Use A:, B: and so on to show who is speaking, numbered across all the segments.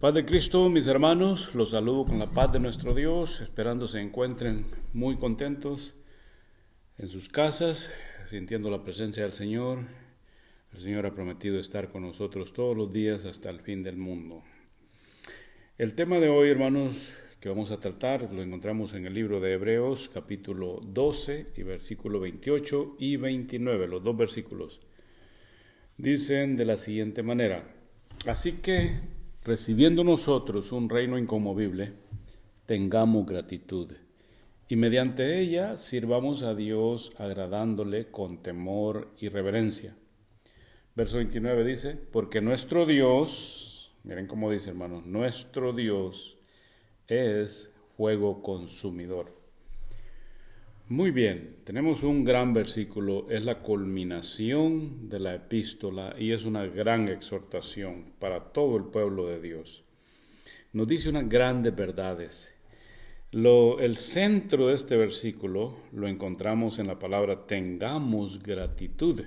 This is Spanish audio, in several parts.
A: Padre Cristo, mis hermanos, los saludo con la paz de nuestro Dios, esperando se encuentren muy contentos en sus casas, sintiendo la presencia del Señor. El Señor ha prometido estar con nosotros todos los días hasta el fin del mundo. El tema de hoy, hermanos, que vamos a tratar, lo encontramos en el libro de Hebreos, capítulo 12 y versículo 28 y 29, los dos versículos. Dicen de la siguiente manera, así que recibiendo nosotros un reino inconmovible, tengamos gratitud y mediante ella sirvamos a Dios agradándole con temor y reverencia. Verso 29 dice, porque nuestro Dios, miren cómo dice hermanos, nuestro Dios es fuego consumidor. Muy bien, tenemos un gran versículo, es la culminación de la epístola y es una gran exhortación para todo el pueblo de Dios. Nos dice unas grandes verdades. Lo, el centro de este versículo lo encontramos en la palabra tengamos gratitud.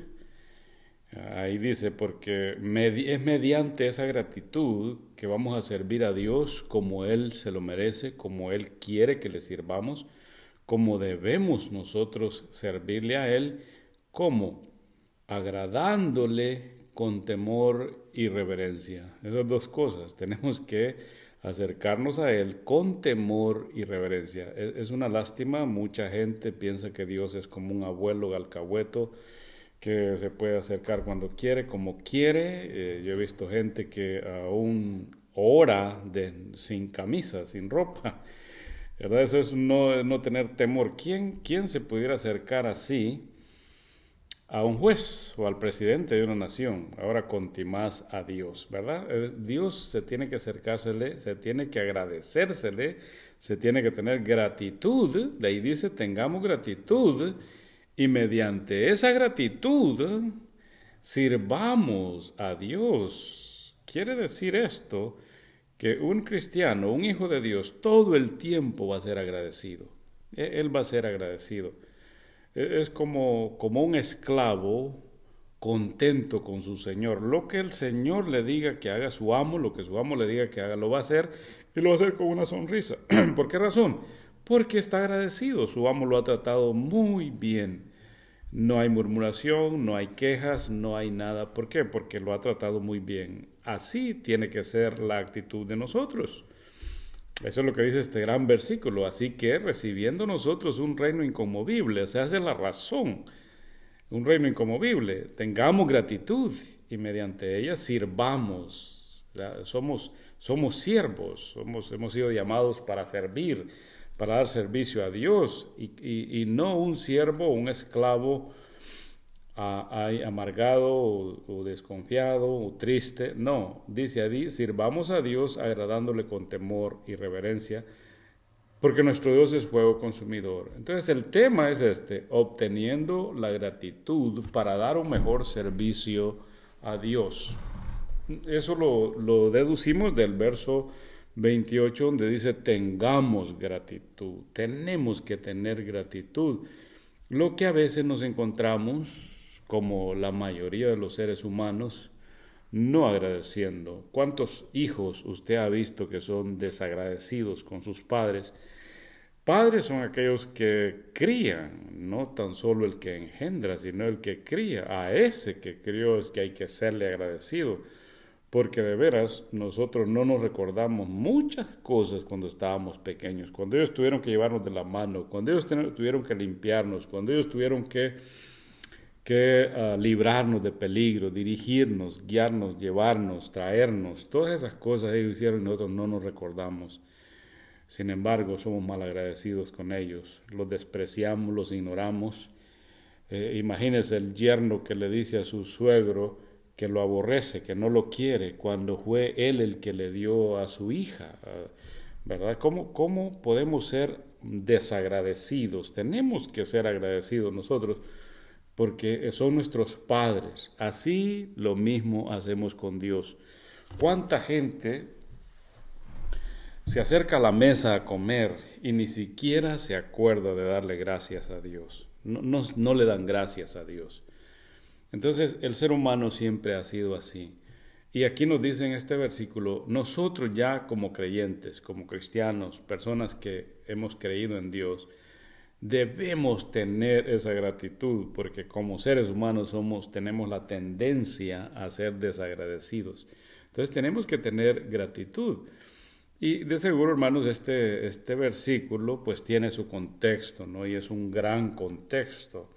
A: Ahí dice, porque es mediante esa gratitud que vamos a servir a Dios como Él se lo merece, como Él quiere que le sirvamos como debemos nosotros servirle a Él, como agradándole con temor y reverencia. Esas dos cosas, tenemos que acercarnos a Él con temor y reverencia. E, es una lástima, mucha gente piensa que Dios es como un abuelo galcahueto que se puede acercar cuando quiere, como quiere. Eh, yo he visto gente que aún ora sin camisa, sin ropa. ¿Verdad? Eso es no, no tener temor. ¿Quién, ¿Quién se pudiera acercar así a un juez o al presidente de una nación? Ahora contimás a Dios, ¿verdad? Eh, Dios se tiene que acercársele, se tiene que agradecérsele, se tiene que tener gratitud. De ahí dice, tengamos gratitud y mediante esa gratitud sirvamos a Dios. Quiere decir esto que un cristiano, un hijo de Dios, todo el tiempo va a ser agradecido. E, él va a ser agradecido. E, es como, como un esclavo contento con su Señor. Lo que el Señor le diga que haga su amo, lo que su amo le diga que haga, lo va a hacer y lo va a hacer con una sonrisa. ¿Por qué razón? Porque está agradecido. Su amo lo ha tratado muy bien. No hay murmuración, no hay quejas, no hay nada. ¿Por qué? Porque lo ha tratado muy bien. Así tiene que ser la actitud de nosotros. Eso es lo que dice este gran versículo. Así que recibiendo nosotros un reino inconmovible, o sea, esa es la razón, un reino inconmovible, tengamos gratitud y mediante ella sirvamos. somos, somos siervos, somos, hemos sido llamados para servir para dar servicio a Dios y, no un siervo, un esclavo amargado o, desconfiado o triste. No, dice ahí, sirvamos a Dios agradándole con temor y reverencia, porque nuestro Dios es fuego consumidor. Entonces el tema es este, obteniendo la gratitud para dar un mejor servicio a Dios. Eso lo, lo deducimos del verso 28, donde dice tengamos gratitud, tenemos que tener gratitud. Lo que a veces nos encontramos, como la mayoría de los seres humanos, no agradeciendo. ¿Cuántos hijos usted ha visto que son desagradecidos con sus padres? Padres son aquellos que crían, no tan solo el que engendra, sino el que cría. A ese que crió es que hay que serle agradecido porque de veras nosotros no nos recordamos muchas cosas cuando estábamos pequeños, cuando ellos tuvieron que llevarnos de la mano, cuando ellos tuvieron que limpiarnos, cuando ellos tuvieron que, que ah, librarnos de peligro, dirigirnos, guiarnos, llevarnos, traernos, todas esas cosas ellos hicieron y nosotros no nos recordamos. Sin embargo, somos mal agradecidos con ellos, los despreciamos, los ignoramos. Eh, el yerno que le dice a su suegro, que lo aborrece, que no lo quiere, cuando fue él el que le dio a su hija, ¿verdad? ¿Cómo, cómo podemos ser desagradecidos? Tenemos que ser agradecidos nosotros porque son nuestros padres. Así lo mismo hacemos con Dios. ¿Cuánta gente se acerca a la mesa a comer y ni siquiera se acuerda de darle gracias a Dios? No, no, no le dan gracias a Dios. Entonces el ser humano siempre ha sido así. Y aquí nos dice en este versículo, nosotros ya como creyentes, como cristianos, personas que hemos creído en Dios, debemos tener esa gratitud, porque como seres humanos somos, tenemos la tendencia a ser desagradecidos. Entonces tenemos que tener gratitud. Y de seguro, hermanos, este, este versículo pues tiene su contexto, ¿no? Y es un gran contexto.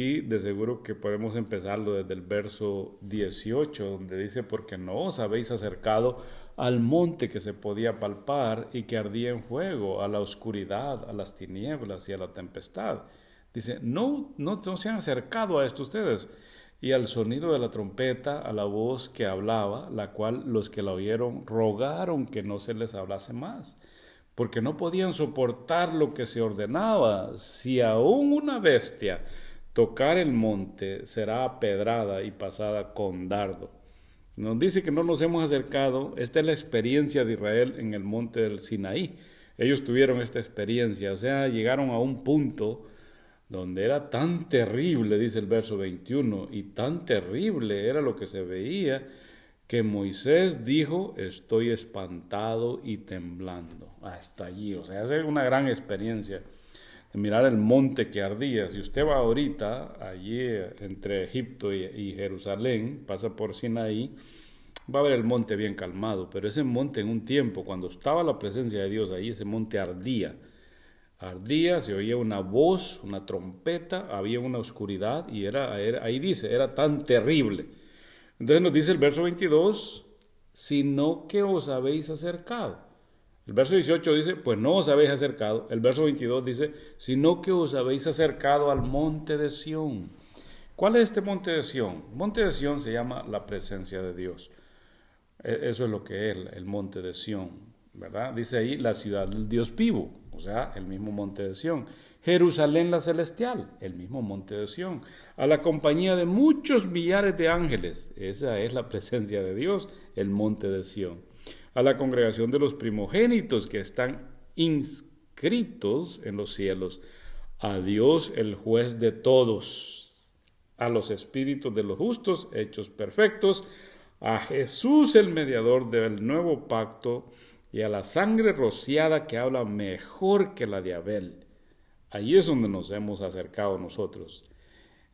A: Y de seguro que podemos empezarlo desde el verso 18, donde dice, porque no os habéis acercado al monte que se podía palpar y que ardía en fuego, a la oscuridad, a las tinieblas y a la tempestad. Dice, no, no, no se han acercado a esto ustedes. Y al sonido de la trompeta, a la voz que hablaba, la cual los que la oyeron rogaron que no se les hablase más, porque no podían soportar lo que se ordenaba. Si aún una bestia tocar el monte será apedrada y pasada con dardo. Nos dice que no nos hemos acercado. Esta es la experiencia de Israel en el monte del Sinaí. Ellos tuvieron esta experiencia, o sea, llegaron a un punto donde era tan terrible, dice el verso 21, y tan terrible era lo que se veía, que Moisés dijo, estoy espantado y temblando. Hasta allí, o sea, es una gran experiencia mirar el monte que ardía. Si usted va ahorita, allí entre Egipto y, Jerusalén, pasa por Sinaí, va a ver el monte bien calmado, pero ese monte en un tiempo, cuando estaba la presencia de Dios ahí, ese monte ardía. Ardía, se oía una voz, una trompeta, había una oscuridad y era, ahí dice, era tan terrible. Entonces nos dice el verso 22, sino que os habéis acercado. El verso 18 dice, pues no os habéis acercado. El verso 22 dice, sino que os habéis acercado al monte de Sión. ¿Cuál es este monte de Sión? monte de Sión se llama la presencia de Dios. E, eso es lo que es el monte de Sión, ¿verdad? Dice ahí la ciudad del Dios vivo, o sea, el mismo monte de Sión. Jerusalén la celestial, el mismo monte de Sión. A la compañía de muchos millares de ángeles, esa es la presencia de Dios, el monte de Sión a la congregación de los primogénitos que están inscritos en los cielos, a Dios el juez de todos, a los espíritus de los justos hechos perfectos, a Jesús el mediador del nuevo pacto y a la sangre rociada que habla mejor que la de Abel. Allí es donde nos hemos acercado nosotros.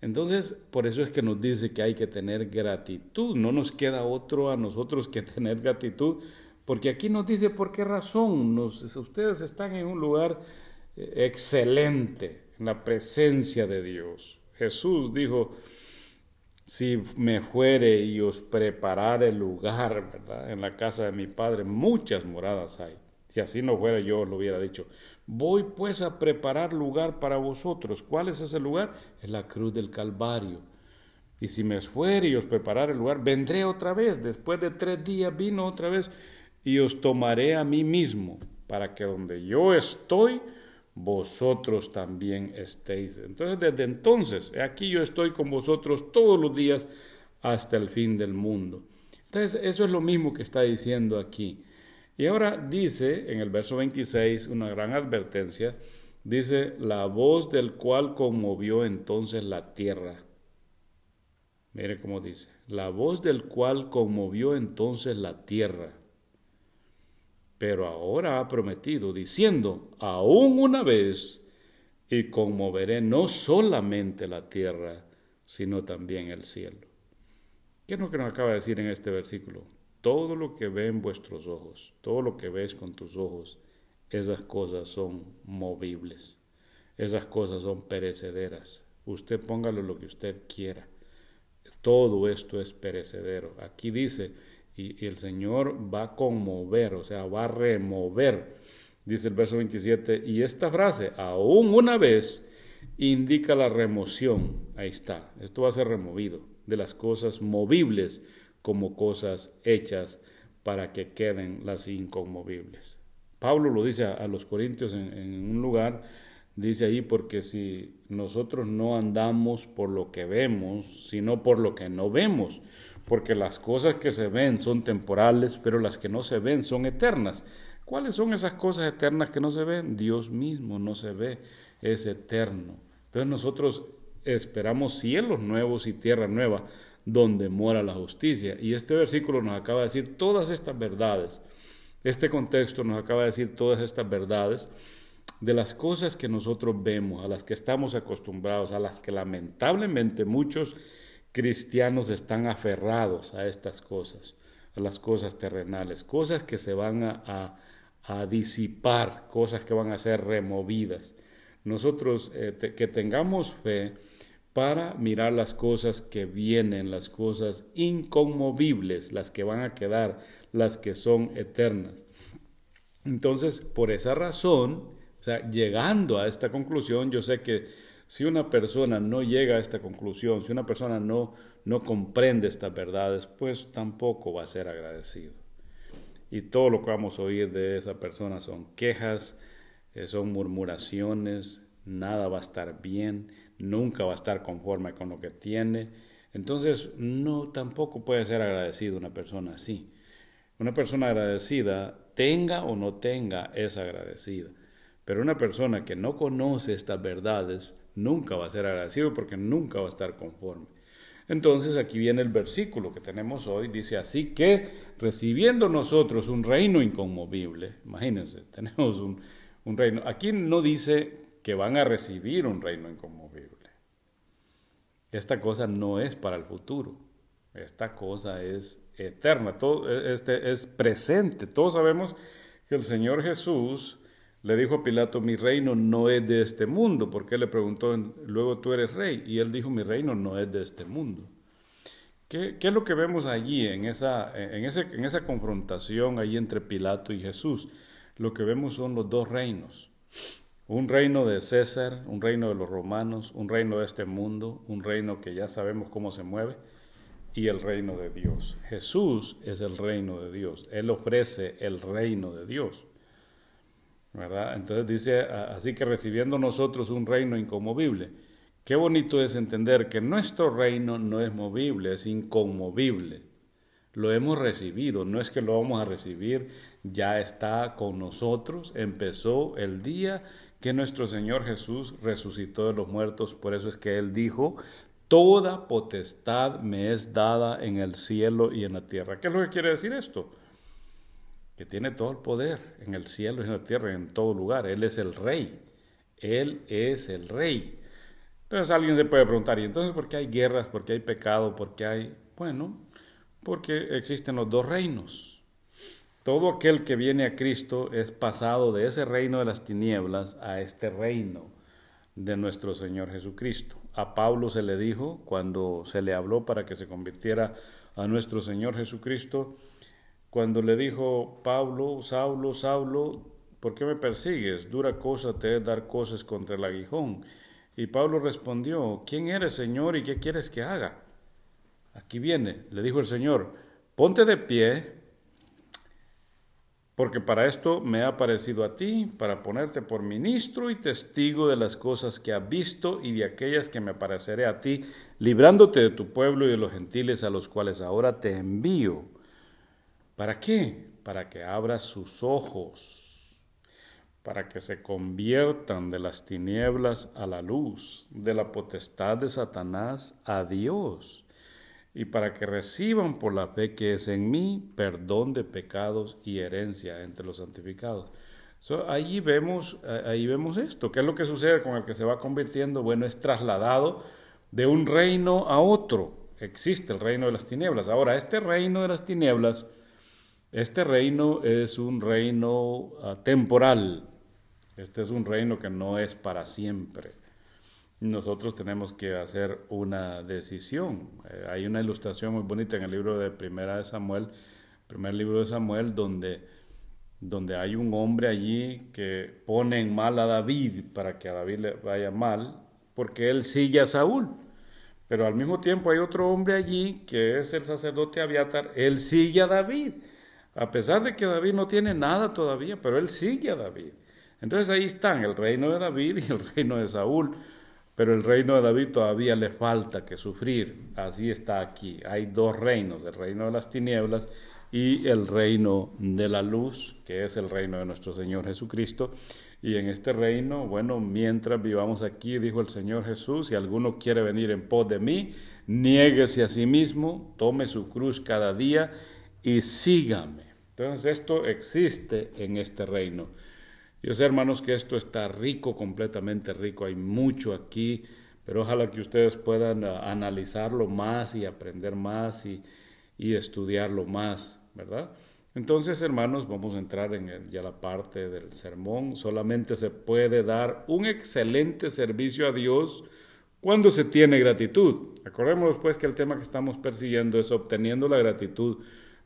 A: Entonces, por eso es que nos dice que hay que tener gratitud. No nos queda otro a nosotros que tener gratitud, porque aquí nos dice por qué razón ustedes están en un lugar eh, excelente, en la presencia de Dios. Jesús dijo, si me fuere y os preparare lugar, ¿verdad? En la casa de mi Padre, muchas moradas hay. Si así no fuera, yo os lo hubiera dicho. Voy pues a preparar lugar para vosotros. ¿Cuál es ese lugar? Es la cruz del Calvario. Y si me fuere y os preparare lugar, vendré otra vez. Después de tres días vino otra vez y os tomaré a mí mismo, para que donde yo estoy, vosotros también estéis. Entonces, desde entonces, aquí yo estoy con vosotros todos los días hasta el fin del mundo. Entonces, eso es lo mismo que está diciendo aquí. Y ahora dice en el verso 26 una gran advertencia, dice, la voz del cual conmovió entonces la tierra. Mire cómo dice, la voz del cual conmovió entonces la tierra pero ahora ha prometido, diciendo, aún una vez, y conmoveré no solamente la tierra, sino también el cielo. ¿Qué es lo que nos acaba de decir en este versículo? Todo lo que ven vuestros ojos, todo lo que ves con tus ojos, esas cosas son movibles, esas cosas son perecederas. Usted póngalo lo que usted quiera. Todo esto es perecedero. Aquí dice, y, el Señor va a conmover, o sea, va a remover, dice el verso 27, y esta frase, aún una vez, indica la remoción, ahí está, esto va a ser removido de las cosas movibles como cosas hechas para que queden las inconmovibles. Pablo lo dice a, los corintios en, en un lugar, dice ahí, porque si nosotros no andamos por lo que vemos, sino por lo que no vemos, porque las cosas que se ven son temporales, pero las que no se ven son eternas. ¿Cuáles son esas cosas eternas que no se ven? Dios mismo no se ve, es eterno. Entonces nosotros esperamos cielos nuevos y tierra nueva, donde mora la justicia. Y este versículo nos acaba de decir todas estas verdades. Este contexto nos acaba de decir todas estas verdades de las cosas que nosotros vemos, a las que estamos acostumbrados, a las que lamentablemente muchos cristianos están aferrados a estas cosas, a las cosas terrenales, cosas que se van a, disipar, cosas que van a ser removidas. Nosotros eh, que tengamos fe para mirar las cosas que vienen, las cosas inconmovibles, las que van a quedar, las que son eternas. Entonces, por esa razón, o sea, llegando a esta conclusión, yo sé que si una persona no llega a esta conclusión, si una persona no, no comprende estas verdades, pues tampoco va a ser agradecido. Y todo lo que vamos a oír de esa persona son quejas, eh, son murmuraciones, nada va a estar bien, nunca va a estar conforme con lo que tiene. Entonces, no tampoco puede ser agradecido una persona así. Una persona agradecida, tenga o no tenga, es agradecida. Pero una persona que no conoce estas verdades nunca va a ser agradecido porque nunca va a estar conforme. Entonces aquí viene el versículo que tenemos hoy, dice así que recibiendo nosotros un reino inconmovible, imagínense, tenemos un, reino, aquí no dice que van a recibir un reino inconmovible. Esta cosa no es para el futuro, esta cosa es eterna, todo, este es presente. Todos sabemos que el Señor Jesús le dijo a Pilato, mi reino no es de este mundo, porque él le preguntó, luego tú eres rey, y él dijo, mi reino no es de este mundo. ¿Qué, es lo que vemos allí en esa, en, ese, en esa confrontación ahí entre Pilato y Jesús? Lo que vemos son los dos reinos. Un reino de César, un reino de los romanos, un reino de este mundo, un reino que ya sabemos cómo se mueve, y el reino de Dios. Jesús es el reino de Dios. Él ofrece el reino de Dios. Entonces dice, así que recibiendo nosotros un reino inconmovible. Qué bonito es entender que nuestro reino no es movible, es inconmovible. Lo hemos recibido, no es que lo vamos a recibir, ya está con nosotros, empezó el día que nuestro Señor Jesús resucitó de los muertos, por eso es que Él dijo, toda potestad me es dada en el cielo y en la tierra. ¿Qué es lo que quiere decir esto? Que tiene todo el poder en el cielo y en la tierra, en todo lugar. Él es el rey. Él es el rey. Entonces alguien se puede preguntar, ¿y entonces por qué hay guerras? ¿Por qué hay pecado? ¿Por qué hay...? Bueno, porque existen los dos reinos. Todo aquel que viene a Cristo es pasado de ese reino de las tinieblas a este reino de nuestro Señor Jesucristo. A Pablo se le dijo, cuando se le habló para que se convirtiera a nuestro Señor Jesucristo, cuando le dijo Pablo, Saulo, Saulo, ¿por qué me persigues? Dura cosa te es dar cosas contra el aguijón. Y Pablo respondió, ¿quién eres, Señor, y qué quieres que haga? Aquí viene, le dijo el Señor, ponte de pie, porque para esto me ha aparecido a ti, para ponerte por ministro y testigo de las cosas que has visto y de aquellas que me apareceré a ti, librándote de tu pueblo y de los gentiles a los cuales ahora te envío ¿Para qué? Para que abra sus ojos, para que se conviertan de las tinieblas a la luz, de la potestad de Satanás a Dios, y para que reciban por la fe que es en mí perdón de pecados y herencia entre los santificados. ahí, vemos, ahí vemos esto. ¿Qué es lo que sucede con el que se va convirtiendo? Bueno, es trasladado de un reino a otro. Existe el reino de las tinieblas. Ahora, este reino de las tinieblas este reino es un reino ah, temporal. Este es un reino que no es para siempre. Nosotros tenemos que hacer una decisión. Eh, hay una ilustración muy bonita en el libro de Primera de Samuel, primer libro de Samuel, donde, donde hay un hombre allí que pone en mal a David para que a David le vaya mal, porque él sigue a Saúl. Pero al mismo tiempo hay otro hombre allí que es el sacerdote Abiatar, él sigue a David. A pesar de que David no tiene nada todavía, pero él sigue a David. Entonces ahí están el reino de David y el reino de Saúl. pero el reino de David todavía le falta que sufrir. Así está aquí. Hay dos reinos, el reino de las tinieblas y el reino de la luz, que es el reino de nuestro Señor Jesucristo. Y en este reino, bueno, mientras vivamos aquí, dijo el Señor Jesús, si alguno quiere venir en pos de mí, niéguese a sí mismo, tome su cruz cada día y sígame. Entonces esto existe en este reino. Yo sé, hermanos, que esto está rico, completamente rico. Hay mucho aquí, pero ojalá que ustedes puedan ah, analizarlo más y aprender más y, estudiarlo más, ¿verdad? Entonces, hermanos, vamos a entrar en ya la parte del sermón. Solamente se puede dar un excelente servicio a Dios cuando se tiene gratitud. Acordémonos pues que el tema que estamos persiguiendo es obteniendo la gratitud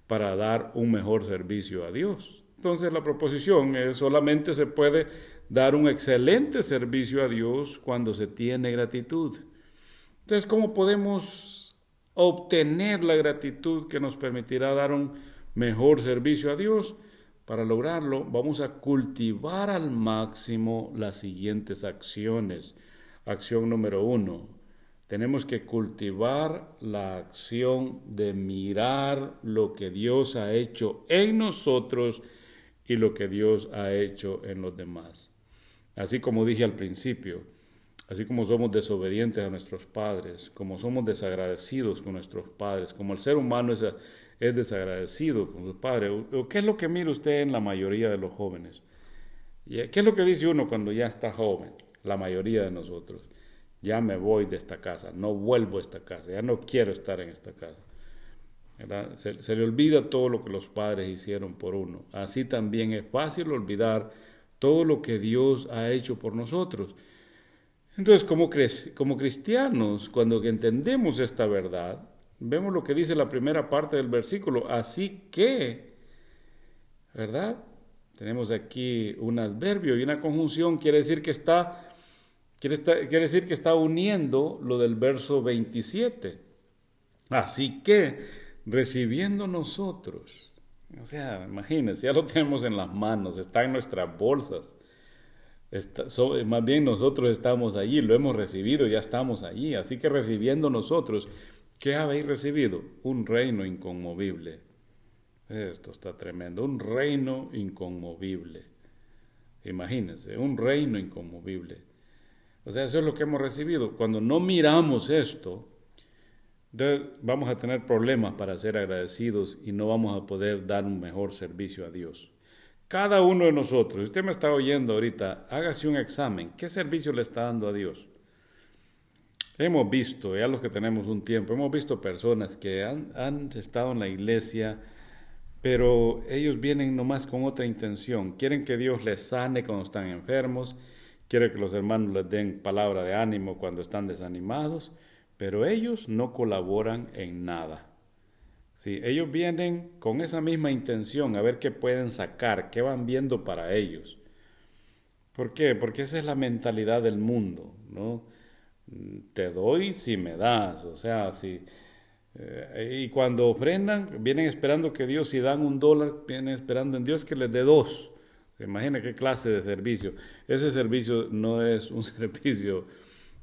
A: para dar un mejor servicio a Dios. Entonces la proposición es solamente se puede dar un excelente servicio a Dios cuando se tiene gratitud. Entonces, ¿cómo podemos obtener la gratitud que nos permitirá dar un mejor servicio a Dios? Para lograrlo, vamos a cultivar al máximo las siguientes acciones. Acción número uno, tenemos que cultivar la acción de mirar lo que Dios ha hecho en nosotros y lo que Dios ha hecho en los demás. Así como dije al principio, así como somos desobedientes a nuestros padres, como somos desagradecidos con nuestros padres, como el ser humano es, desagradecido con sus padres, ¿qué es lo que mira usted en la mayoría de los jóvenes? ¿Qué es lo que dice uno cuando ya está joven? La mayoría de nosotros. Ya me voy de esta casa, no vuelvo a esta casa, ya no quiero estar en esta casa. Se, le olvida todo lo que los padres hicieron por uno. Así también es fácil olvidar todo lo que Dios ha hecho por nosotros. Entonces, como, como cristianos, cuando entendemos esta verdad, vemos lo que dice la primera parte del versículo. Así que, ¿verdad? Tenemos aquí un adverbio y una conjunción, quiere decir que está, quiere, decir que está uniendo lo del verso 27. Así que, recibiendo nosotros. O sea, imagínense, ya lo tenemos en las manos, está en nuestras bolsas. más bien nosotros estamos allí, lo hemos recibido, ya estamos allí. Así que recibiendo nosotros, ¿qué habéis recibido? Un reino inconmovible. Esto está tremendo, un reino inconmovible. Imagínense, un reino inconmovible. O sea, eso es lo que hemos recibido. Cuando no miramos esto, vamos a tener problemas para ser agradecidos y no vamos a poder dar un mejor servicio a Dios. Cada uno de nosotros, usted me está oyendo ahorita, hágase un examen. ¿Qué servicio le está dando a Dios? Hemos visto, ya los que tenemos un tiempo, hemos visto personas que han, han estado en la iglesia, pero ellos vienen nomás con otra intención. Quieren que Dios les sane cuando están enfermos, quieren que los hermanos les den palabra de ánimo cuando están desanimados pero ellos no colaboran en nada. Sí, ellos vienen con esa misma intención a ver qué pueden sacar, qué van viendo para ellos. ¿Por qué? Porque esa es la mentalidad del mundo, ¿no? Te doy si me das, o sea, si... Eh, y cuando ofrendan, vienen esperando que Dios, si dan un dólar, vienen esperando en Dios que les dé dos. Imagina qué clase de servicio. Ese servicio no es un servicio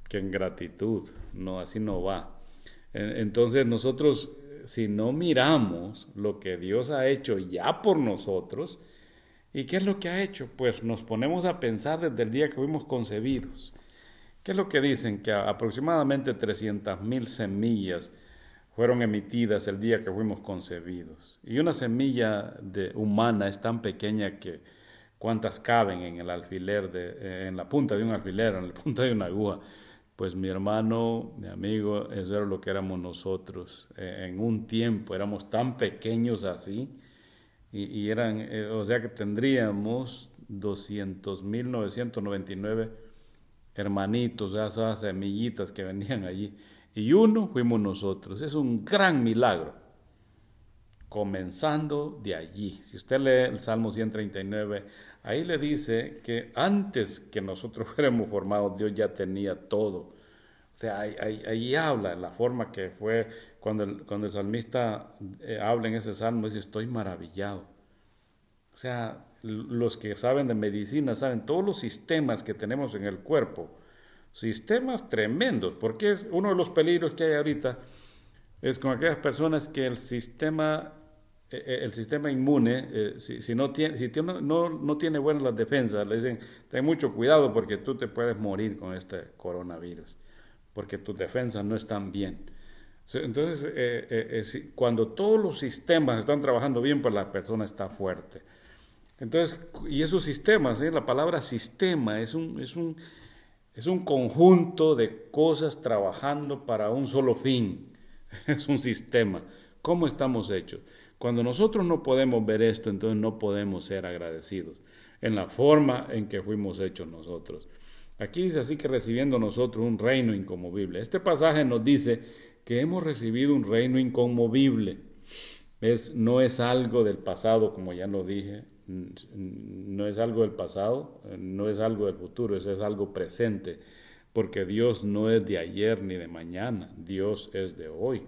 A: que en gratitud. No, así no va. Entonces nosotros, si no miramos lo que Dios ha hecho ya por nosotros, ¿y qué es lo que ha hecho? Pues nos ponemos a pensar desde el día que fuimos concebidos. ¿Qué es lo que dicen? Que aproximadamente 300 mil semillas fueron emitidas el día que fuimos concebidos. Y una semilla de, humana es tan pequeña que cuántas caben en el alfiler, de, en la punta de un alfiler, en la punta de una aguja pues mi hermano, mi amigo, eso era lo que éramos nosotros. Eh, en un tiempo éramos tan pequeños así, y, eran, eh, o sea que tendríamos 200.999 hermanitos, esas semillitas que venían allí, y uno fuimos nosotros. Es un gran milagro. Comenzando de allí. Si usted lee el Salmo 139, Ahí le dice que antes que nosotros fuéramos formados, Dios ya tenía todo. O sea, ahí, habla la forma que fue cuando el, cuando el salmista eh, habla en ese salmo, dice, estoy maravillado. O sea, los que saben de medicina saben todos los sistemas que tenemos en el cuerpo sistemas tremendos, porque es uno de los peligros que hay ahorita, es con aquellas personas que el sistema, el sistema inmune, eh, si, no tiene, si tiene, no, no tiene buenas las defensas, le dicen, ten mucho cuidado porque tú te puedes morir con este coronavirus, porque tus defensas no están bien. Entonces, cuando todos los sistemas están trabajando bien, pues la persona está fuerte. Entonces, y esos sistemas, la palabra sistema es un, es un es un conjunto de cosas trabajando para un solo fin. Es un sistema. ¿Cómo estamos hechos? Cuando nosotros no podemos ver esto, entonces no podemos ser agradecidos en la forma en que fuimos hechos nosotros. Aquí dice así que recibiendo nosotros un reino inconmovible. Este pasaje nos dice que hemos recibido un reino inconmovible. Es, no es algo del pasado, como ya lo dije, no es algo del pasado, no es algo del futuro, es, es algo presente, porque Dios no es de ayer ni de mañana, Dios es de hoy.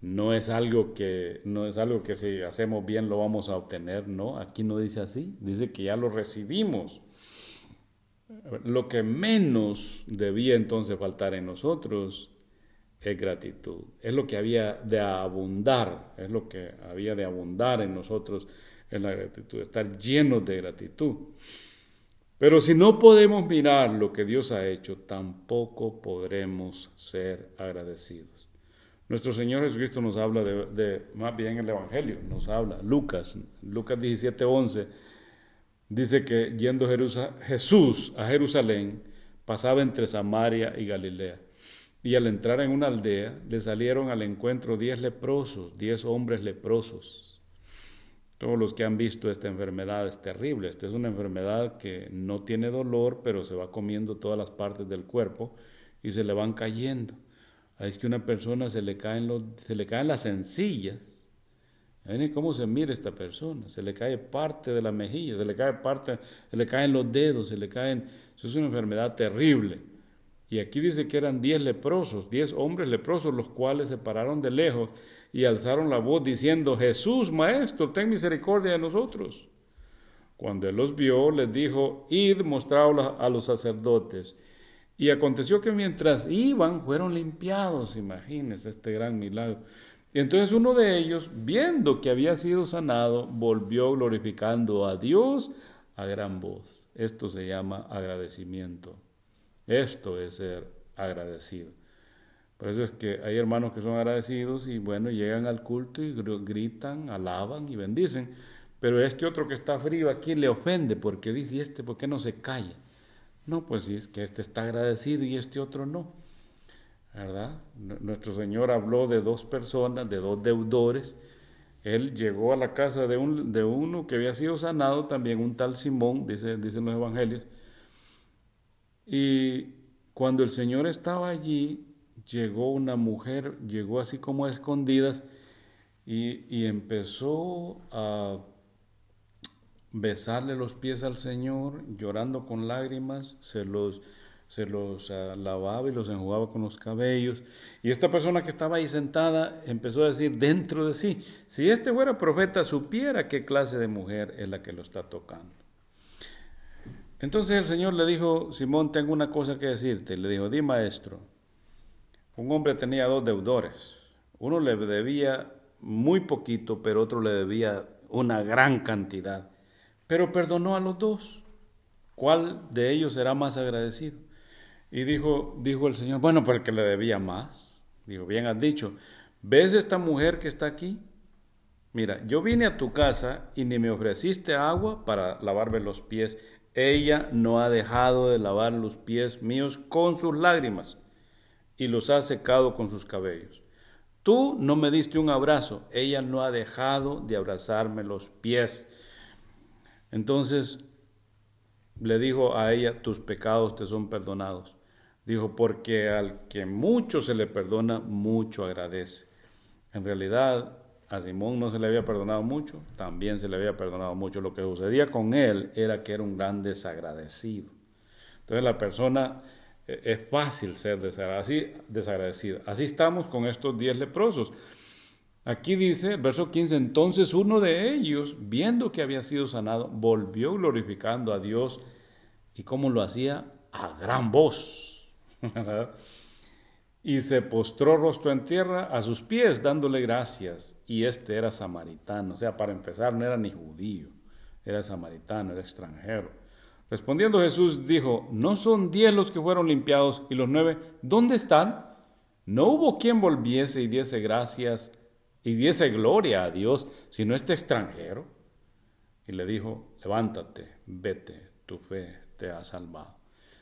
A: No es algo que no es algo que si hacemos bien lo vamos a obtener, no, aquí no dice así, dice que ya lo recibimos. Lo que menos debía entonces faltar en nosotros es gratitud. Es lo que había de abundar, es lo que había de abundar en nosotros en la gratitud, estar llenos de gratitud. Pero si no podemos mirar lo que Dios ha hecho, tampoco podremos ser agradecidos. Nuestro Señor Jesucristo nos habla de, más bien el Evangelio, nos habla, Lucas, Lucas 17, 11, dice que yendo Jesús a Jerusalén, pasaba entre Samaria y Galilea. Y al entrar en una aldea, le salieron al encuentro diez leprosos, diez hombres leprosos todos los que han visto esta enfermedad es terrible. Esta es una enfermedad que no tiene dolor, pero se va comiendo todas las partes del cuerpo y se le van cayendo. Es que una persona se le caen, los, se le caen las sencillas. Miren cómo se mira esta persona. Se le cae parte de la mejilla, se le cae parte, se le caen los dedos, se le caen. Eso es una enfermedad terrible. Y aquí dice que eran diez leprosos, diez hombres leprosos, los cuales se pararon de lejos y alzaron la voz diciendo, Jesús, Maestro, ten misericordia de nosotros. Cuando él los vio, les dijo, id, mostraos a los sacerdotes. Y aconteció que mientras iban, fueron limpiados, imagínense este gran milagro. Y entonces uno de ellos, viendo que había sido sanado, volvió glorificando a Dios a gran voz. Esto se llama agradecimiento. Esto es ser agradecido. Por eso es que hay hermanos que son agradecidos y bueno, llegan al culto y gritan, alaban y bendicen. Pero este otro que está frío aquí le ofende porque dice, ¿y este por qué no se calla? No, pues sí, es que este está agradecido y este otro no. ¿Verdad? Nuestro Señor habló de dos personas, de dos deudores. Él llegó a la casa de, un, de uno que había sido sanado, también un tal Simón, dice, dicen los evangelios. Y cuando el Señor estaba allí, llegó una mujer, llegó así como a escondidas y, empezó a besarle los pies al Señor, llorando con lágrimas, se los, se los ah, lavaba y los enjugaba con los cabellos. Y esta persona que estaba ahí sentada empezó a decir dentro de sí, si este fuera profeta, supiera qué clase de mujer es la que lo está tocando. Entonces el Señor le dijo, Simón, tengo una cosa que decirte. Le dijo, di maestro. Un hombre tenía dos deudores. Uno le debía muy poquito, pero otro le debía una gran cantidad. Pero perdonó a los dos. ¿Cuál de ellos será más agradecido? Y dijo, dijo el Señor, bueno, pues el que le debía más. Dijo, bien has dicho, ¿ves esta mujer que está aquí? Mira, yo vine a tu casa y ni me ofreciste agua para lavarme los pies. Ella no ha dejado de lavar los pies míos con sus lágrimas y los ha secado con sus cabellos. Tú no me diste un abrazo, ella no ha dejado de abrazarme los pies. Entonces le dijo a ella, tus pecados te son perdonados. Dijo, porque al que mucho se le perdona, mucho agradece. En realidad, a Simón no se le había perdonado mucho, también se le había perdonado mucho. Lo que sucedía con él era que era un gran desagradecido. Entonces la persona es fácil ser desagradecido. Así estamos con estos diez leprosos. Aquí dice, verso 15, entonces uno de ellos, viendo que había sido sanado, volvió glorificando a Dios. ¿Y cómo lo hacía? A gran voz. y se postró rostro en tierra a sus pies dándole gracias. Y este era samaritano, o sea, para empezar no era ni judío, era samaritano, era extranjero. Respondiendo Jesús dijo, ¿no son diez los que fueron limpiados y los nueve, ¿dónde están? No hubo quien volviese y diese gracias y diese gloria a Dios, sino este extranjero. Y le dijo, levántate, vete, tu fe te ha salvado.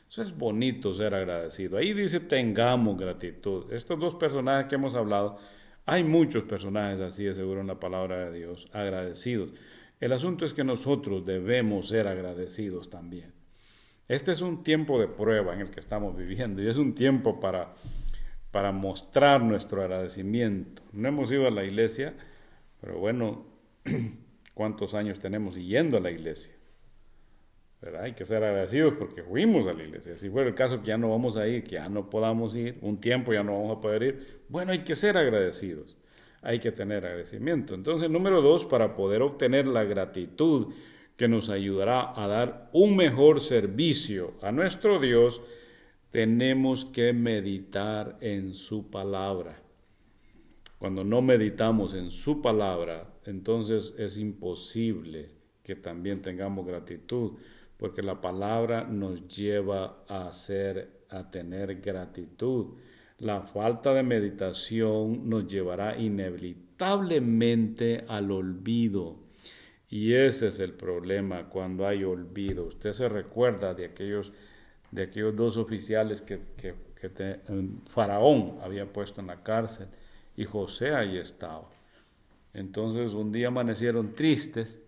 A: Eso es bonito ser agradecido. Ahí dice tengamos gratitud. Estos dos personajes que hemos hablado, hay muchos personajes así de seguro en la palabra de Dios, agradecidos. El asunto es que nosotros debemos ser agradecidos también. Este es un tiempo de prueba en el que estamos viviendo y es un tiempo para, para mostrar nuestro agradecimiento. No hemos ido a la iglesia, pero bueno, ¿cuántos años tenemos yendo a la iglesia? Hay que ser agradecidos porque fuimos a la iglesia. Si fuera el caso que ya no vamos a ir, que ya no podamos ir, un tiempo ya no vamos a poder ir, bueno, hay que ser agradecidos. Hay que tener agradecimiento. Entonces, número dos, para poder obtener la gratitud que nos ayudará a dar un mejor servicio a nuestro Dios, tenemos que meditar en su palabra. Cuando no meditamos en su palabra, entonces es imposible que también tengamos gratitud porque la palabra nos lleva a hacer, a tener gratitud. La falta de meditación nos llevará inevitablemente al olvido. Y ese es el problema cuando hay olvido. Usted se recuerda de aquellos, de aquellos dos oficiales que, que, Faraón había puesto en la cárcel y José ahí estaba. Entonces un día amanecieron tristes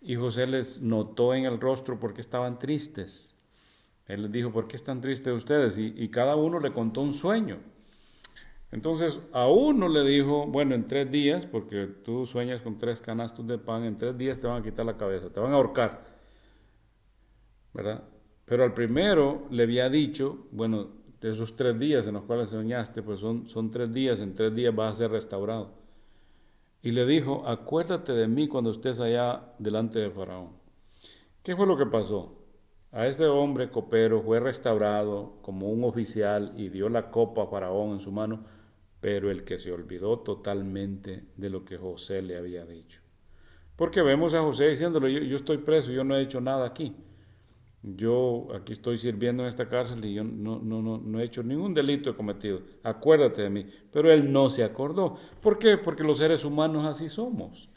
A: y José les notó en el rostro porque estaban tristes. Él les dijo, ¿por qué están tristes ustedes? Y, cada uno le contó un sueño. Entonces a uno le dijo, bueno, en tres días, porque tú sueñas con tres canastos de pan, en tres días te van a quitar la cabeza, te van a ahorcar. ¿Verdad? Pero al primero le había dicho, bueno, de esos tres días en los cuales soñaste, pues son, son tres días, en tres días vas a ser restaurado y le dijo, acuérdate de mí cuando estés allá delante de Faraón. ¿Qué fue lo que pasó? A este hombre copero fue restaurado como un oficial y dio la copa a Faraón en su mano, pero el que se olvidó totalmente de lo que José le había dicho. Porque vemos a José diciéndole, yo, yo estoy preso, yo no he hecho nada aquí yo aquí estoy sirviendo en esta cárcel y yo no, no, no, no, he hecho ningún delito cometido, acuérdate de mí. Pero él no se acordó. ¿Por qué? Porque los seres humanos así somos.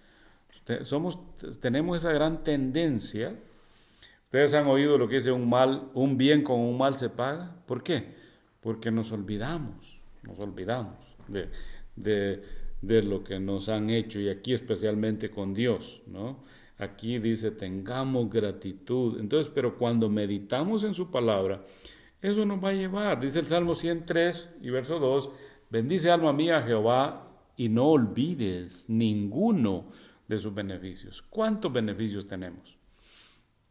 A: somos tenemos esa gran tendencia. Ustedes han oído lo que dice un mal, un bien con un mal se paga. ¿Por qué? Porque nos olvidamos, nos olvidamos de, de, de lo que nos han hecho y aquí especialmente con Dios, ¿no? Aquí dice, tengamos gratitud. Entonces, pero cuando meditamos en su palabra, eso nos va a llevar. Dice el Salmo 103 y verso 2, bendice alma mía Jehová y no olvides ninguno de sus beneficios. ¿Cuántos beneficios tenemos?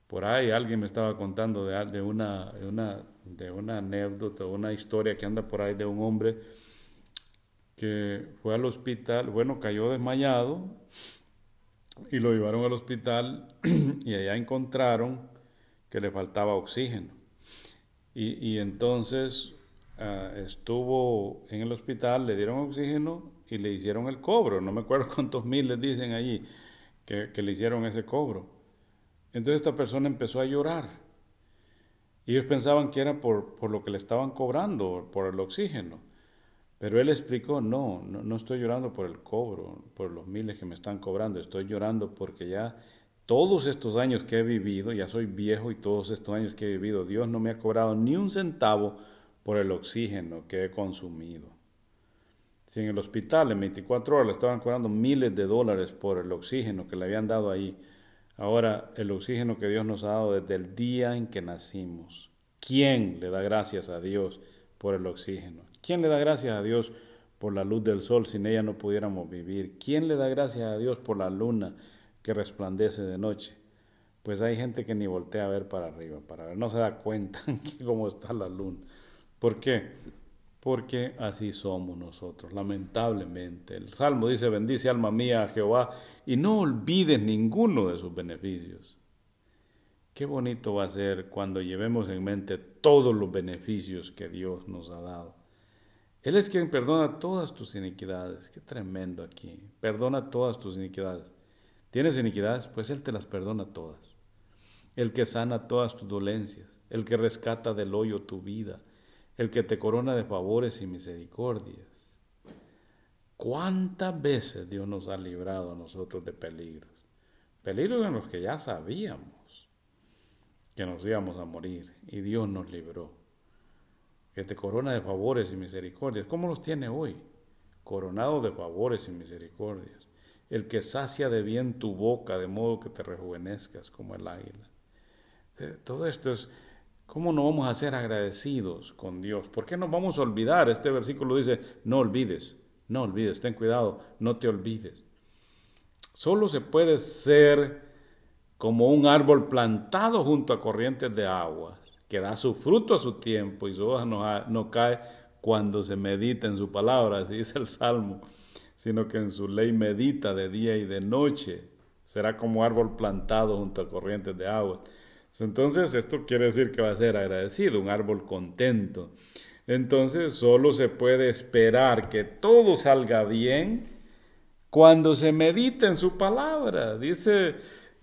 A: Por ahí alguien me estaba contando de, una, de, una, de una anécdota, una historia que anda por ahí de un hombre que fue al hospital, bueno, cayó desmayado y lo llevaron al hospital y allá encontraron que le faltaba oxígeno. Y, entonces ah, estuvo en el hospital, le dieron oxígeno y le hicieron el cobro. No me acuerdo cuántos miles dicen allí que, que le hicieron ese cobro. Entonces esta persona empezó a llorar. Y ellos pensaban que era por, por lo que le estaban cobrando, por el oxígeno. Pero él explicó, no, no, estoy llorando por el cobro, por los miles que me están cobrando, estoy llorando porque ya todos estos años que he vivido, ya soy viejo y todos estos años que he vivido, Dios no me ha cobrado ni un centavo por el oxígeno que he consumido. Si en el hospital en 24 horas le estaban cobrando miles de dólares por el oxígeno que le habían dado ahí, ahora el oxígeno que Dios nos ha dado desde el día en que nacimos. ¿Quién le da gracias a Dios por el oxígeno? ¿Quién le da gracias a Dios por la luz del sol sin ella no pudiéramos vivir? ¿Quién le da gracias a Dios por la luna que resplandece de noche? Pues hay gente que ni voltea a ver para arriba, para ver, no se da cuenta de cómo está la luna. ¿Por qué? Porque así somos nosotros, lamentablemente. El Salmo dice, bendice alma mía a Jehová y no olvides ninguno de sus beneficios. Qué bonito va a ser cuando llevemos en mente todos los beneficios que Dios nos ha dado. Él es quien perdona todas tus iniquidades. Qué tremendo aquí. Perdona todas tus iniquidades. ¿Tienes iniquidades? Pues Él te las perdona todas. El que sana todas tus dolencias. El que rescata del hoyo tu vida. El que te corona de favores y misericordias. ¿Cuántas veces Dios nos ha librado a nosotros de peligros? Peligros en los que ya sabíamos que nos íbamos a morir y Dios nos libró. Que te corona de favores y misericordias. ¿Cómo los tiene hoy? Coronado de favores y misericordias. El que sacia de bien tu boca de modo que te rejuvenezcas como el águila. Eh, todo esto es, ¿cómo no vamos a ser agradecidos con Dios? ¿Por qué nos vamos a olvidar? Este versículo dice, no olvides, no olvides, ten cuidado, no te olvides. Solo se puede ser como un árbol plantado junto a corrientes de agua, que da su fruto a su tiempo y su hoja no, cae cuando se medita en su palabra, así dice el Salmo, sino que en su ley medita de día y de noche. Será como árbol plantado junto a corrientes de agua. Entonces, esto quiere decir que va a ser agradecido, un árbol contento. Entonces, solo se puede esperar que todo salga bien cuando se medita en su palabra. Dice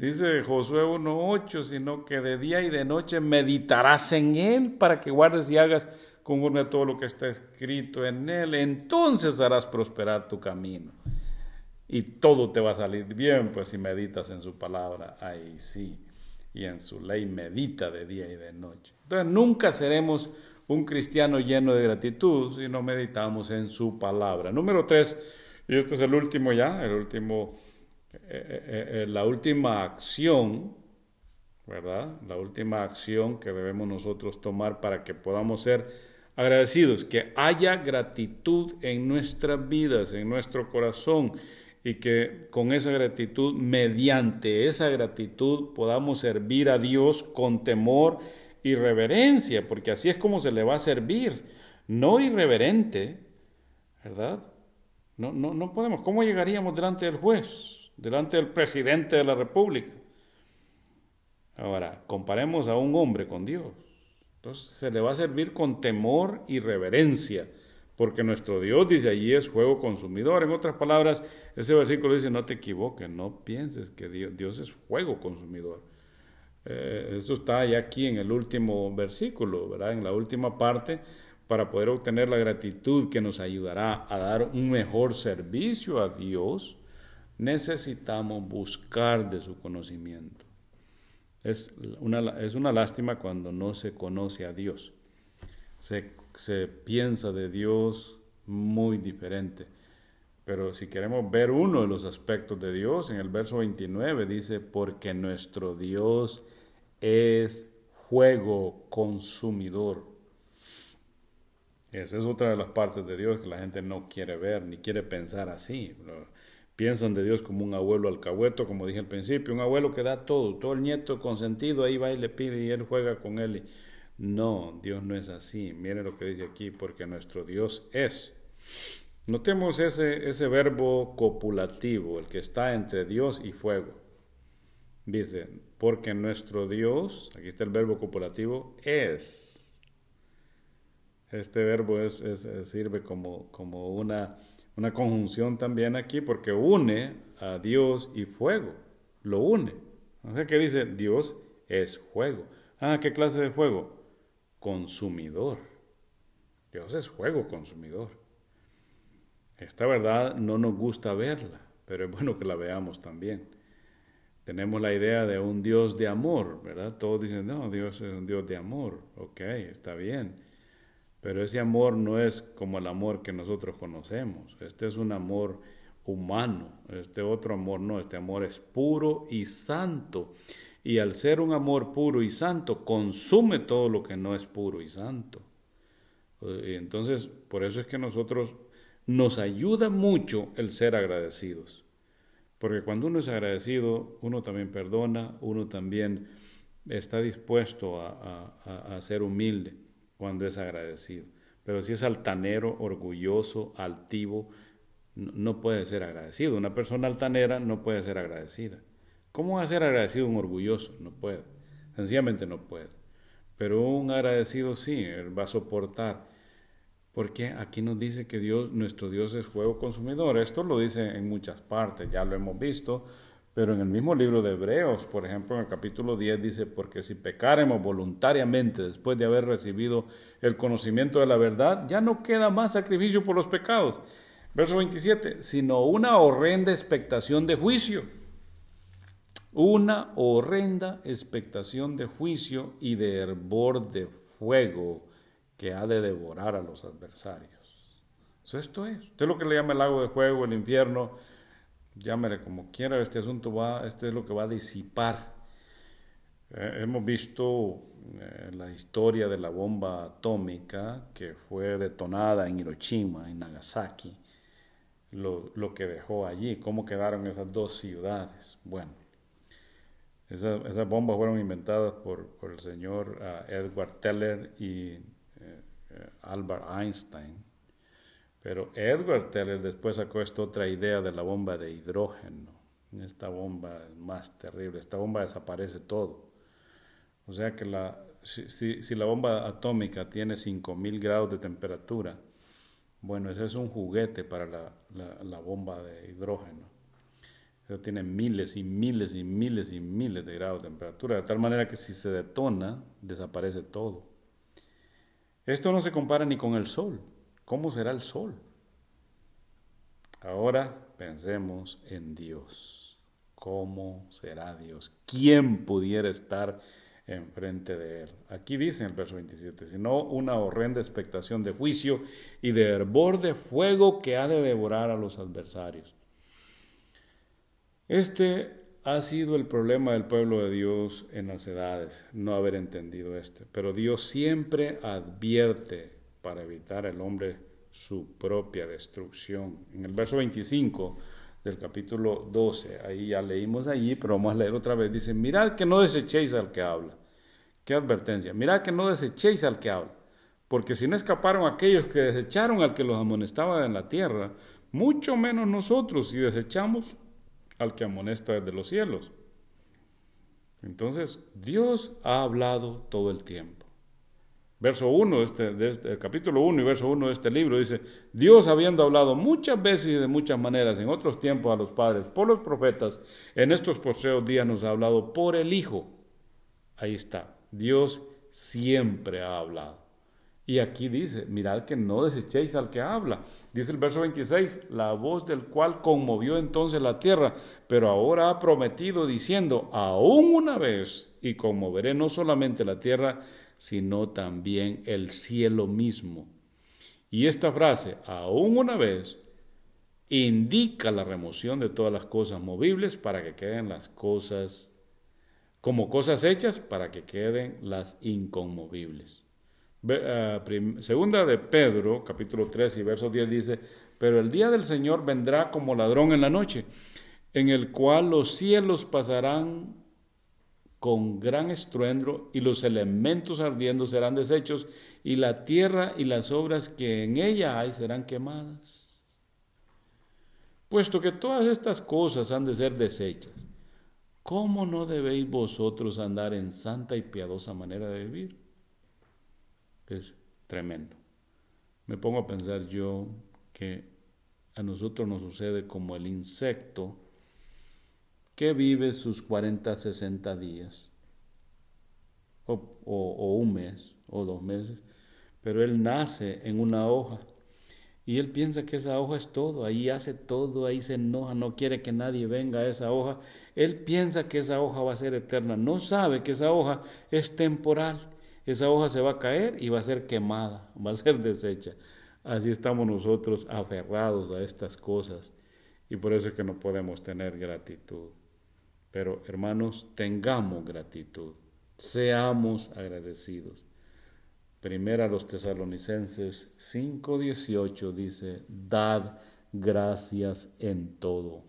A: Dice Josué 1.8, sino que de día y de noche meditarás en él para que guardes y hagas conforme a todo lo que está escrito en él. Entonces harás prosperar tu camino. Y todo te va a salir bien, pues si meditas en su palabra, ahí sí. Y en su ley medita de día y de noche. Entonces nunca seremos un cristiano lleno de gratitud si no meditamos en su palabra. Número tres, y este es el último ya, el último eh, eh, la última acción, ¿verdad? La última acción que debemos nosotros tomar para que podamos ser agradecidos, que haya gratitud en nuestras vidas, en nuestro corazón, y que con esa gratitud, mediante esa gratitud, podamos servir a Dios con temor y reverencia, porque así es como se le va a servir, no irreverente, ¿verdad? No, no, no podemos. ¿Cómo llegaríamos delante del juez? Delante del presidente de la República. Ahora, comparemos a un hombre con Dios. Entonces se le va a servir con temor y reverencia, porque nuestro Dios dice allí es juego consumidor. En otras palabras, ese versículo dice, no te equivoques, no pienses que Dios, es fuego consumidor. Eh, eso está ya aquí en el último versículo, ¿verdad? En la última parte, para poder obtener la gratitud que nos ayudará a dar un mejor servicio a Dios necesitamos buscar de su conocimiento. Es una, es una lástima cuando no se conoce a Dios. Se, se piensa de Dios muy diferente. Pero si queremos ver uno de los aspectos de Dios, en el verso 29 dice, porque nuestro Dios es fuego consumidor. Esa es otra de las partes de Dios que la gente no quiere ver ni quiere pensar así. Piensan de Dios como un abuelo alcahueto, como dije al principio, un abuelo que da todo, todo el nieto consentido ahí va y le pide y él juega con él. No, Dios no es así. Miren lo que dice aquí, porque nuestro Dios es. Notemos ese, ese verbo copulativo, el que está entre Dios y fuego. Dice, porque nuestro Dios, aquí está el verbo copulativo, es. Este verbo es, sirve como, como una una conjunción también aquí porque une a Dios y fuego, lo une. O sea que dice, Dios es fuego. Ah, ¿qué clase de fuego? Consumidor. Dios es fuego consumidor. Esta verdad no nos gusta verla, pero es bueno que la veamos también. Tenemos la idea de un Dios de amor, ¿verdad? Todos dicen, no, Dios es un Dios de amor. Ok, está bien. Pero ese amor no es como el amor que nosotros conocemos. Este es un amor humano. Este otro amor no. Este amor es puro y santo. Y al ser un amor puro y santo, consume todo lo que no es puro y santo. Y entonces, por eso es que nosotros nos ayuda mucho el ser agradecidos. Porque cuando uno es agradecido, uno también perdona, uno también está dispuesto a, a ser humilde cuando es agradecido. Pero si es altanero, orgulloso, altivo, no puede ser agradecido. Una persona altanera no puede ser agradecida. ¿Cómo va a ser agradecido un orgulloso? No puede. sencillamente no puede. Pero un agradecido sí, él va a soportar. Porque aquí nos dice que Dios, nuestro Dios es fuego consumidor. Esto lo dice en muchas partes, ya lo hemos visto. Pero en el mismo libro de Hebreos, por ejemplo, en el capítulo 10 dice, porque si pecaremos voluntariamente después de haber recibido el conocimiento de la verdad, ya no queda más sacrificio por los pecados. Verso 27, sino una horrenda expectación de juicio. Una horrenda expectación de juicio y de hervor de fuego que ha de devorar a los adversarios. esto es. Usted lo que le llama el lago de fuego, el infierno, llámele como quiera, este asunto va, este es lo que va a disipar. Eh, hemos visto eh, la historia de la bomba atómica que fue detonada en Hiroshima, en Nagasaki, lo, lo que dejó allí, cómo quedaron esas dos ciudades. Bueno, esas bombas fueron inventadas por, por el señor uh, Edward Teller y eh, Albert Einstein pero Edward Teller después sacó esta otra idea de la bomba de hidrógeno. Esta bomba es más terrible. Esta bomba desaparece todo. O sea que si, la bomba atómica tiene 5000 grados de temperatura, bueno, ese es un juguete para la, la, la bomba de hidrógeno. Eso tiene miles y miles y miles y miles de grados de temperatura, de tal manera que si se detona, desaparece todo. Esto no se compara ni con el Sol. ¿Cómo será el sol? Ahora pensemos en Dios. ¿Cómo será Dios? ¿Quién pudiera estar enfrente de él? Aquí dice en el verso 27, sino una horrenda expectación de juicio y de hervor de fuego que ha de devorar a los adversarios. Este ha sido el problema del pueblo de Dios en las edades, no haber entendido este. Pero Dios siempre advierte para evitar el hombre su propia destrucción. En el verso 25 del capítulo 12, ahí ya leímos allí, pero vamos a leer otra vez, dice, mirad que no desechéis al que habla. Qué advertencia, mirad que no desechéis al que habla, porque si no escaparon aquellos que desecharon al que los amonestaba en la tierra, mucho menos nosotros si desechamos al que amonesta desde los cielos. Entonces, Dios ha hablado todo el tiempo verso 1 de este, este, capítulo 1 y verso 1 de este libro, dice, Dios habiendo hablado muchas veces y de muchas maneras en otros tiempos a los padres por los profetas, en estos postreros días nos ha hablado por el Hijo. Ahí está, Dios siempre ha hablado. Y aquí dice, mirad que no desechéis al que habla. Dice el verso 26, la voz del cual conmovió entonces la tierra, pero ahora ha prometido diciendo, aún una vez, y conmoveré no solamente la tierra, sino también el cielo mismo. Y esta frase, aún una vez, indica la remoción de todas las cosas movibles para que queden las cosas como cosas hechas para que queden las inconmovibles. Ah, segunda de Pedro, capítulo 3 y verso 10 dice, pero el día del Señor vendrá como ladrón en la noche, en el cual los cielos pasarán con gran estruendo y los elementos ardiendo serán deshechos y la tierra y las obras que en ella hay serán quemadas. Puesto que todas estas cosas han de ser deshechas, ¿cómo no debéis vosotros andar en santa y piadosa manera de vivir? Es tremendo. Me pongo a pensar yo que a nosotros nos sucede como el insecto que vive sus 40, 60 días, o, un mes, o dos meses, pero él nace en una hoja y él piensa que esa hoja es todo, ahí hace todo, ahí se enoja, no quiere que nadie venga a esa hoja. Él piensa que esa hoja va a ser eterna, no sabe que esa hoja es temporal. Esa hoja se va a caer y va a ser quemada, va a ser deshecha. Así estamos nosotros aferrados a estas cosas y por eso es que no podemos tener gratitud. Pero hermanos, tengamos gratitud, seamos agradecidos. Primera a los tesalonicenses 5:18 dice, dad gracias en todo,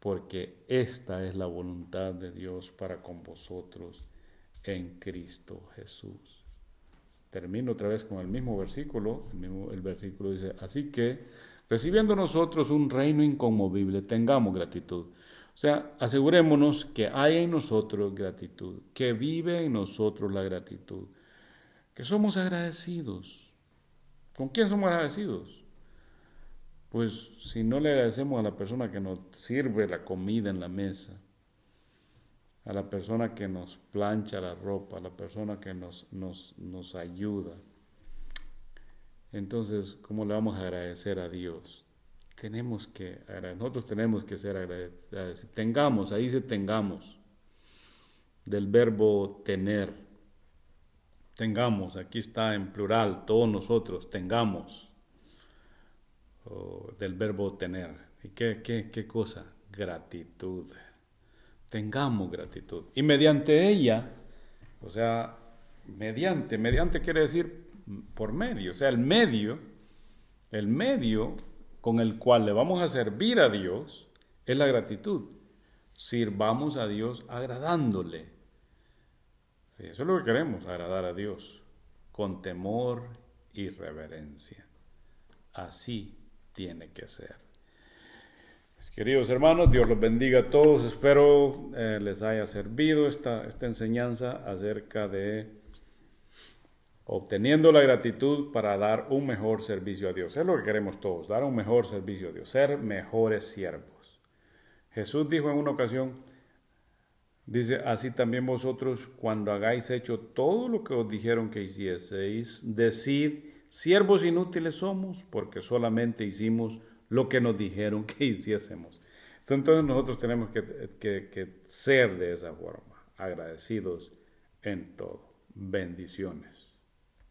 A: porque esta es la voluntad de Dios para con vosotros en Cristo Jesús. Termino otra vez con el mismo versículo, el, mismo, el versículo dice, así que recibiendo nosotros un reino inconmovible, tengamos gratitud O sea, asegurémonos que hay en nosotros gratitud, que vive en nosotros la gratitud, que somos agradecidos. ¿Con quién somos agradecidos? Pues si no le agradecemos a la persona que nos sirve la comida en la mesa, a la persona que nos plancha la ropa, a la persona que nos, nos, nos ayuda, entonces, ¿cómo le vamos a agradecer a Dios? Tenemos que, nosotros tenemos que ser agradecidos. Tengamos, ahí dice tengamos, del verbo tener. Tengamos, aquí está en plural, todos nosotros, tengamos, del verbo tener. ¿Y qué, qué, qué cosa? Gratitud. Tengamos gratitud. Y mediante ella, o sea, mediante, mediante quiere decir por medio, o sea, el medio, el medio con el cual le vamos a servir a Dios es la gratitud. Sirvamos a Dios agradándole. eso es lo que queremos, agradar a Dios, con temor y reverencia. Así tiene que ser. Queridos hermanos, Dios los bendiga a todos. Espero eh, les haya servido esta, esta enseñanza acerca de obteniendo la gratitud para dar un mejor servicio a Dios. Es lo que queremos todos, dar un mejor servicio a Dios, ser mejores siervos. Jesús dijo en una ocasión, dice, así también vosotros cuando hagáis hecho todo lo que os dijeron que hicieseis, decid, siervos inútiles somos, porque solamente hicimos lo que nos dijeron que hiciésemos. Entonces nosotros tenemos que, que ser de esa forma, agradecidos en todo. Bendiciones.